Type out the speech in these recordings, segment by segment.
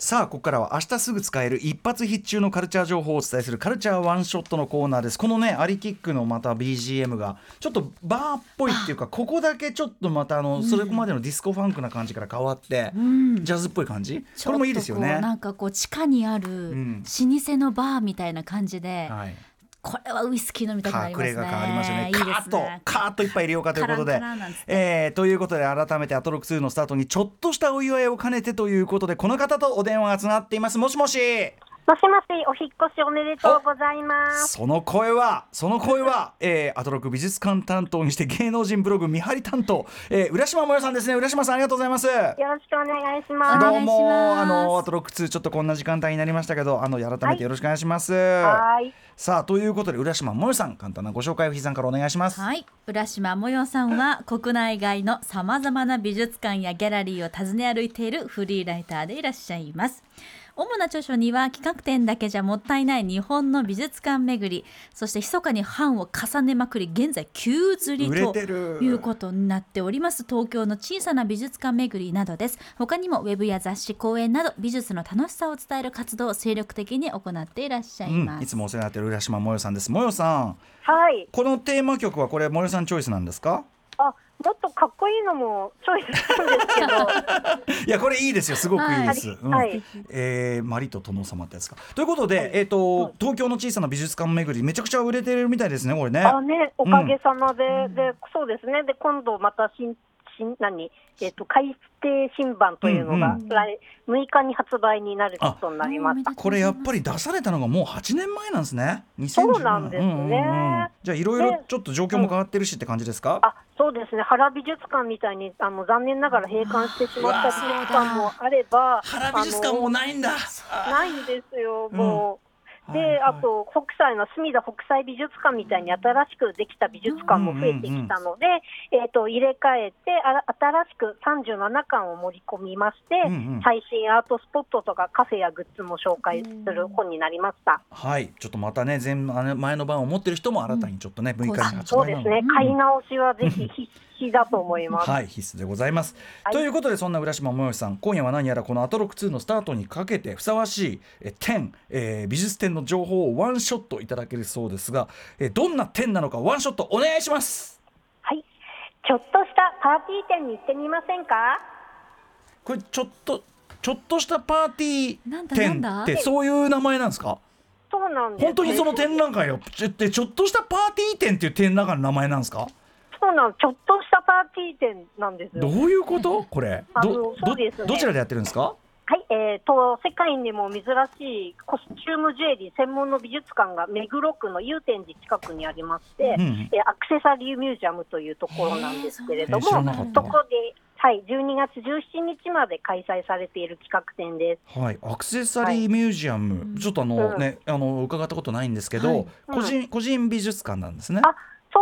さあここからは明日すぐ使える一発必中のカルチャー情報をお伝えするカルチャーワンショットのコーナーです。このねアリキックのまた BGM がちょっとバーっぽいっていうかここだけちょっとまたあのそれまでのディスコファンクな感じから変わって、うん。ジャズっぽい感じ？これもいいですよね。なんかこう地下にあるん。老舗のバーみたいな感じで、はいこれはウイスキー飲みたくなりますね。隠れ家感ありますよね。いカーッとね。カーッといっぱい入れようかということで。カえーということで改めてアトロク2のスタートにちょっとしたお祝いを兼ねてということでこの方とお電話がつながっています。もしもしもしもし、お引っ越しおめでとうございます。その声はその声は、えー、アトロック美術館担当にして芸能人ブログ見張り担当、えー、浦島もよさんですね浦島さんありがとうございますよろしくお願いします。どうお願いしますもあのアトロック2ちょっとこんな時間帯になりましたけどあの改めてよろしくお願いします、はい。さあということで浦島もよさん簡単なご紹介をひさんからお願いしますはい、浦島もよさんは 国内外のさまざまな美術館やギャラリーを訪ね歩いているフリーライターでいらっしゃいます。主な著書には企画展だけじゃもったいない日本の美術館巡りそして密かに版を重ねまくり現在急釣りということになっております。東京の小さな美術館巡りなどです。他にもウェブや雑誌講演など美術の楽しさを伝える活動を精力的に行っていらっしゃいます、うん、いつもお世話になっている浦島もよさんです。もよさん。はい。このテーマ曲はこれもよさんチョイスなんですか？あ、もっとかっこいいのもチョイスしたんですけど。いやこれいいですよ。すごくいいです、うん。はい。えーマリと殿様ってやつか。ということで、えっ、と東京の小さな美術館巡りめちゃくちゃ売れてるみたいですねこれね。あ、ね、おかげさまで、で、そうですね。で、今度また新、新、何、えっ、と、改訂新版というのが、うん来、6日に発売になることになりました。これやっぱり出されたのがもう8年前なんですね。2017そうなんですね。じゃあいろいろでちょっと状況も変わってるしって感じですか、あそうですね、原美術館みたいにあの残念ながら閉館してしまった美術館もあれば、原美術館もないんだ。ないんですよ、もう。で、はいはい。あと北斎の隅田北斎美術館みたいに新しくできた美術館も増えてきたので、えっ、と入れ替えてあら新しく37館を盛り込みまして、うんうん。最新アートスポットとかカフェやグッズも紹介する本になりました。はい。ちょっとまたね前前の版を持ってる人も新たにちょっとね、6日に発売なのそうですね、買い直しはぜひ必 死だと思います。はい、必須でございます。はい。ということでそんな浦島もよしさん今夜は何やらこの「アトロック2」のスタートにかけてふさわしいえ10、えー美術展の情報をワンショットいただけるそうですが、えーどんな点なのかワンショットお願いします。はい。ちょっとしたパーティー店に行ってみませんか？これちょっとちょっとしたパーティー展なんだってそういう名前なんですか？そうなんです、本当にその展覧会をちょってちょっとしたパーティー展っていう展覧会の名前なんですか？そうなんちょっとしたパーティー店なんですどうよ。いうこと？これ。あのどそうですね。どどちらでやってるんですか？はい、えー、と、世界にも珍しいコスチュームジュエリー専門の美術館が目黒区の祐天寺近くにありまして、うんえーアクセサリーミュージアムというところなんですけれども、そこで、はい、12月17日まで開催されている企画展です。はい、アクセサリーミュージアム、ちょっとあの、うん。ねあの伺ったことないんですけど、はい。個人個人美術館なんですね。あ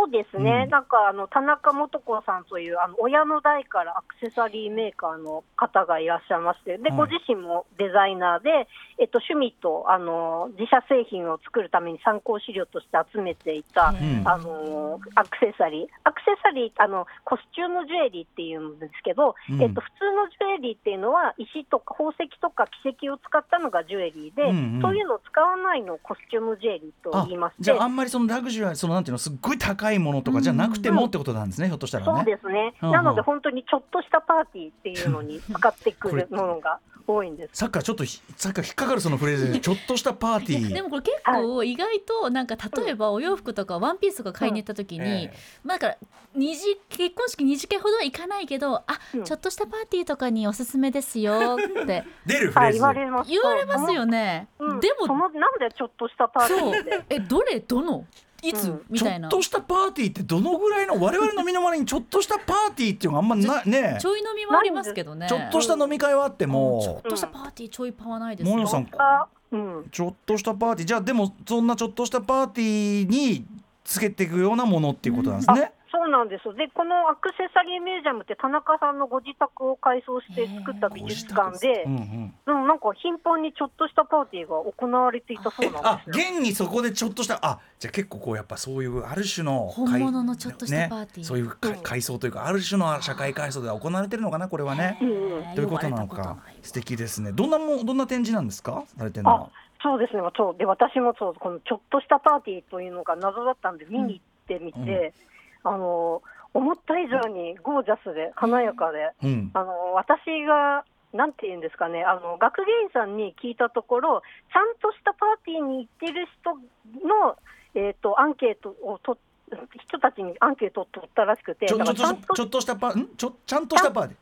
そうですね、うん。なんかあの田中素子さんというあの親の代からアクセサリーメーカーの方がいらっしゃいまして、ではい。ご自身もデザイナーで、えっと、趣味とあの自社製品を作るために参考資料として集めていた、ん。あのアクセサリー、アクセサリーあの、コスチュームジュエリーっていうんですけど、うん。えっと、普通のジュエリーっていうのは、石とか宝石とか奇跡を使ったのがジュエリーで、うんうん。そういうのを使わないのをコスチュームジュエリーとあ言いまして。じゃああんまりそのラグジュアリーそのなんていうのすっごい高いものとかじゃなくてもってことなんですね、ひょっとしたらね。そうですね、うんうんなので本当にちょっとしたパーティーっていうのに使ってくるものが多いんです。さっきからちょっとひさっきから引っかかるそのフレーズでちょっとしたパーティー。でもこれ結構意外となんか例えばお洋服とかワンピースとか買いに行った時に、うんえまあだから二次結婚式二次会ほどはいかないけどあ、うんちょっとしたパーティーとかにおすすめですよって出るフレーズ。はい、言われます。言われますよね、うんでもそのなんでちょっとしたパーティーって。えどれ？どの？いつ、うん。みたいな。ちょっとしたパーティーってどのぐらいの我々の身の回りにちょっとしたパーティーっていうのがあんまなねちょい飲みはありますけどね。ちょっとした飲み会はあってちょもっとしたパーティーちょいパはないですよ。もよさんあうん、ちょっとしたパーティー。じゃあでもそんなちょっとしたパーティーにつけていくようなものっていうことなんですね。そうなんです。でこのアクセサリーミュージアムって田中さんのご自宅を改装して作った美術館で、うんうん。でもなんか頻繁にちょっとしたパーティーが行われていたそうえなんあですよ。現にそこでちょっとしたあじゃあ結構こうやっぱそういうある種の本物のちょっとしたパーティー。ね、そういうかうん階層というかある種の社会階層で行われてるのかなこれはね。うんうんということなのか素敵ですね。どんなもんどんな展示なんですか？されてるのは。あ。そうですね、そうで私もそうこのちょっとしたパーティーというのが謎だったんで、見に行ってみて、あの思った以上にゴージャスで華やかで、うん。あの私がなんていうんですかね、あの学芸員さんに聞いたところ、ちゃんとしたパーティーに行ってる人の、えー、とアンケートをと人たちにアンケートを取ったらしくて、ちゃんとしたパん？ちょちゃんとしたパーティー？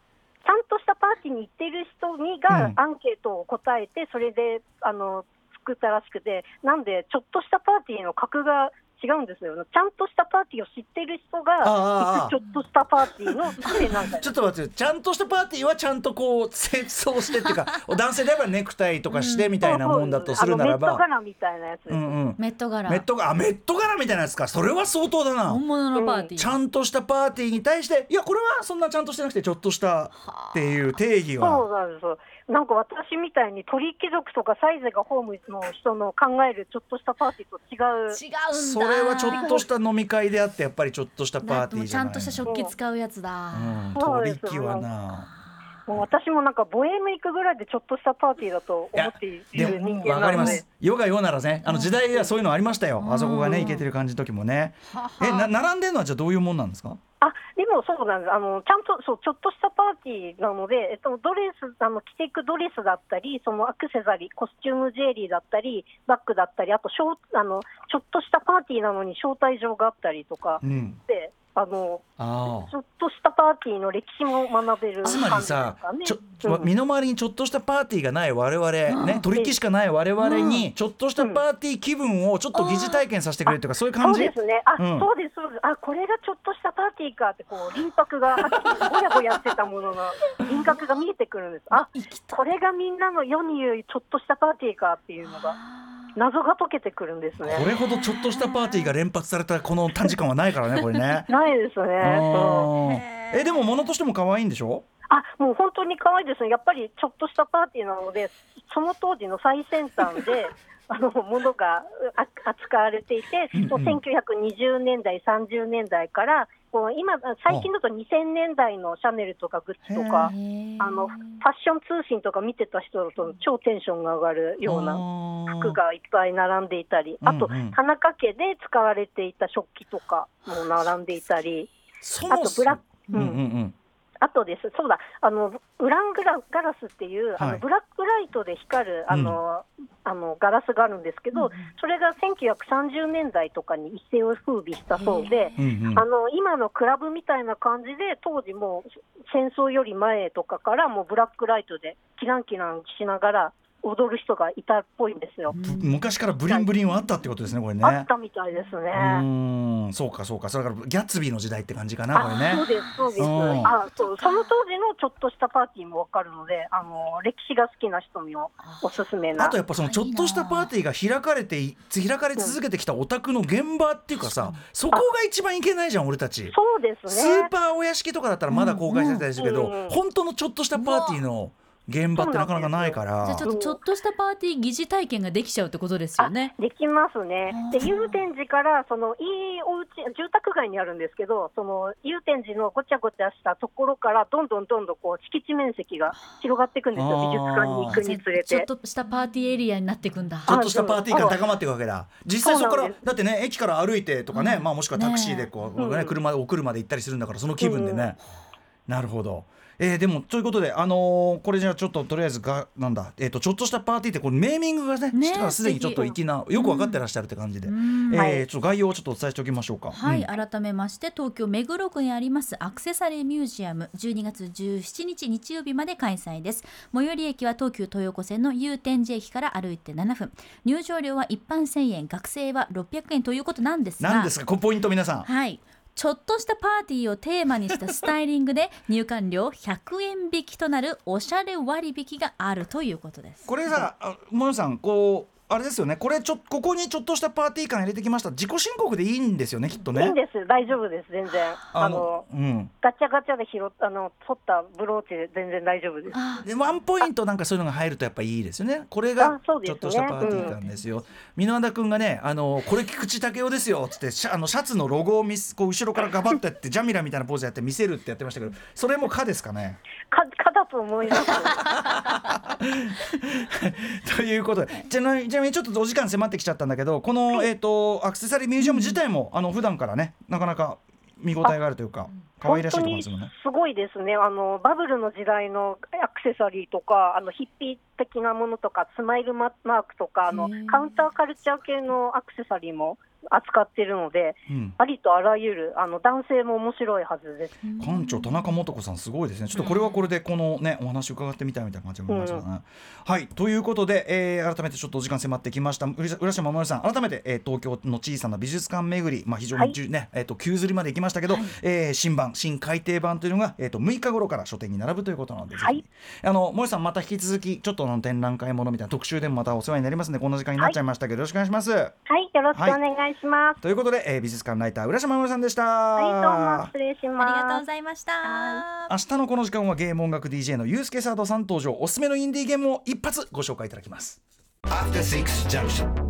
ちゃんとしたパーティーに行ってる人にうんがアンケートを答えて、それであの作ったらしくて、なんで、ちょっとしたパーティーの格が違うんですよ、ちゃんとしたパーティーを知ってる人がちょっとしたパーティーのなんだよ ちょっと待ってちゃんとしたパーティーはちゃんとこう清掃してっていうか 男性であればネクタイとかしてみたいなもんだとするならあのメットば。柄みたいなやつうんうん。メット柄メットがあメット柄みたいなやつかそれは相当だな。本物のパーティー、ちゃんとしたパーティーに対していやこれはそんなちゃんとしてなくてちょっとしたっていう定義そうは。なんですよなんか私みたいに鳥貴族とかサイゼがホームの人の考えるちょっとしたパーティーと違う。違うんだそれはちょっとした飲み会であってやっぱりちょっとしたパーティーじゃないちゃんとした食器使うやつだ、うん、そうです取引はな。もう私もなんかボエム行くぐらいでちょっとしたパーティーだと思っているで人間なのでります。世が世ならね、あの時代はそういうのありましたよ。あそこがね、うんいけてる感じの時もね。え、な並んでるのはじゃあどういうもんなんですか？あでもそうなんですあのちゃんとそうちょっとしたパーティーなので、えっと、ドレスあの着ていくドレスだったりそのアクセサリーコスチュームジュエリーだったりバッグだったりあとショーあのちょっとしたパーティーなのに招待状があったりとかうん。であのあちょっとしたパーティーの歴史も学べるあ。つまりさ、感じちょですかね、うん。身の回りにちょっとしたパーティーがない我々、ね、取引しかない我々にちょっとしたパーティー気分をちょっと疑似体験させてくれるというか、そういう感じ？そうですね、あ、うん。そうです、そうです、あ、これがちょっとしたパーティーかって、こう輪郭が、ぼやぼやしてたものの、輪郭が見えてくるんです。あ、これがみんなの世に言うちょっとしたパーティーかっていうのが、謎が解けてくるんですね。これほどちょっとしたパーティーが連発されたこの短時間はないからねこれね。ないですね。えでも物としても可愛いんでしょ？あ、もう本当に可愛いですね。やっぱりちょっとしたパーティーなので、その当時の最先端で。あのものがあ扱われていて、うんうんもう1920年代、30年代から、こう今、最近だと2000年代のシャネルとかグッズとか、あのファッション通信とか見てた人だと超テンションが上がるような服がいっぱい並んでいたり、あとうん。うん田中家で使われていた食器とかも並んでいたり、あとブラック、うんうん。うんあとです、そうだ、あのウラングラガラスっていう、あはい。のブラックライトで光るあの、あのガラスがあるんですけど、それが1930年代とかに一世を風靡したそうで。うんうん。あの今のクラブみたいな感じで、当時もう戦争より前とかから、もうブラックライトでキランキランしながら踊る人がいたっぽいんですよ。ぶ昔からブリンブリンはあったってことですねこれね。あったみたいですね。うーんそうかそうかそれからギャッツビーの時代って感じかなこれあねそうです、そうです。うんあそうその当時のちょっとしたパーティーもわかるので、あの歴史が好きな人にもおすすめな。あとやっぱそのちょっとしたパーティーが開かれてい開かれ続けてきたオタクの現場っていうかさそこが一番いけないじゃん俺たちそうですスね。ーパーお屋敷とかだったらまだ公開されたりするけど本当のちょっとしたパーティーの現場ってなかなかないかじゃあらちょっとちょっとしたパーティー疑似体験ができちゃうってことですよね。あできますね。で、祐天寺から、その、いいお家、住宅街にあるんですけど、その、祐天寺のごちゃごちゃしたところから、どんどんどんどん、こう、敷地面積が広がっていくんですよ、美術館に行くにつれちょって。としたパーティーエリアになっていくんだ。ちょっとしたパーティー感高まっていくわけだ。実際そこからだってね駅から歩いてとかねまあもしくはタクシーでこうねね車でお車で行ったりするんだからその気分でね。なるほど。えー、でもということで、あのーこれじゃあちょっととりあえずがなんだ、えー、とちょっとしたパーティーってこれネーミングがねねすでにちょっと粋なよく分かってらっしゃるって感じで、うん。えーはい。ちょっと概要をちょっとお伝えしておきましょうか。はい、うん。改めまして東京目黒区にありますアクセサリーミュージアム12月17日日曜日まで開催です。最寄り駅は東急東横線の祐天寺駅から歩いて7分。入場料は一般1000円学生は600円ということなんですが。なんですか？ポイント皆さん。はいちょっとしたパーティーをテーマにしたスタイリングで入館料100円引きとなるおしゃれ割引があるということです。これさ、あもよさんこうあれですよね。これちょここにちょっとしたパーティー感入れてきました。自己申告でいいんですよねきっとね。いいんです、大丈夫です、全然。あのうん。ガチャガチャで拾ったあの取ったブローチで全然大丈夫です。あでワンポイントなんかそういうのが入るとやっぱいいですよね。これがちょっとしたパーティー感ですよ。箕輪田君がねあのこれ菊池武雄ですよっつってシャあのシャツのロゴを見すこう後ろからガバッとやってジャミラみたいなポーズやって見せるってやってましたけどそれも「か」ですかね？か、かだと思います。ということでちなみにちなみにちょっとお時間迫ってきちゃったんだけどこの、えー、とアクセサリーミュージアム自体も、あの普段からねなかなか見応えがあるというか可愛らしいところですよね。すごいですね。あのバブルの時代のアクセサリーとか、あのヒッピー的なものとか、スマイルママークとか、あのカウンターカルチャー系のアクセサリーも扱ってるので、うん。ありとあらゆるあの男性も面白いはずです。館長田中素子さんすごいですね。ちょっとこれはこれでこのねお話伺ってみたいみたいな感じが思いましたね、はい。ということで、えー改めてちょっとお時間迫ってきました。浦浦島守さん改めて、えー東京の小さな美術館巡り、まあ、非常にじゅ、ねえー、と急釣りまで行きましたけど、えー新版新改訂版というのが、えー、と6日頃から書店に並ぶということなので、はい。あの森さんまた引き続きちょっとあの展覧会ものみたいな特集でもまたお世話になりますのでこんな時間になっちゃいましたけど、よろしくお願いします。はい、よろしくお願いします。ということで、えー美術館ライター浦島守さんでしたはい、どうも失礼しあります。がとうございました。明日のこの時間はゲーム音楽 DJ のユースケサードさん登場おすすめのインディーゲームを一発ご紹介いただきます After Six Junction.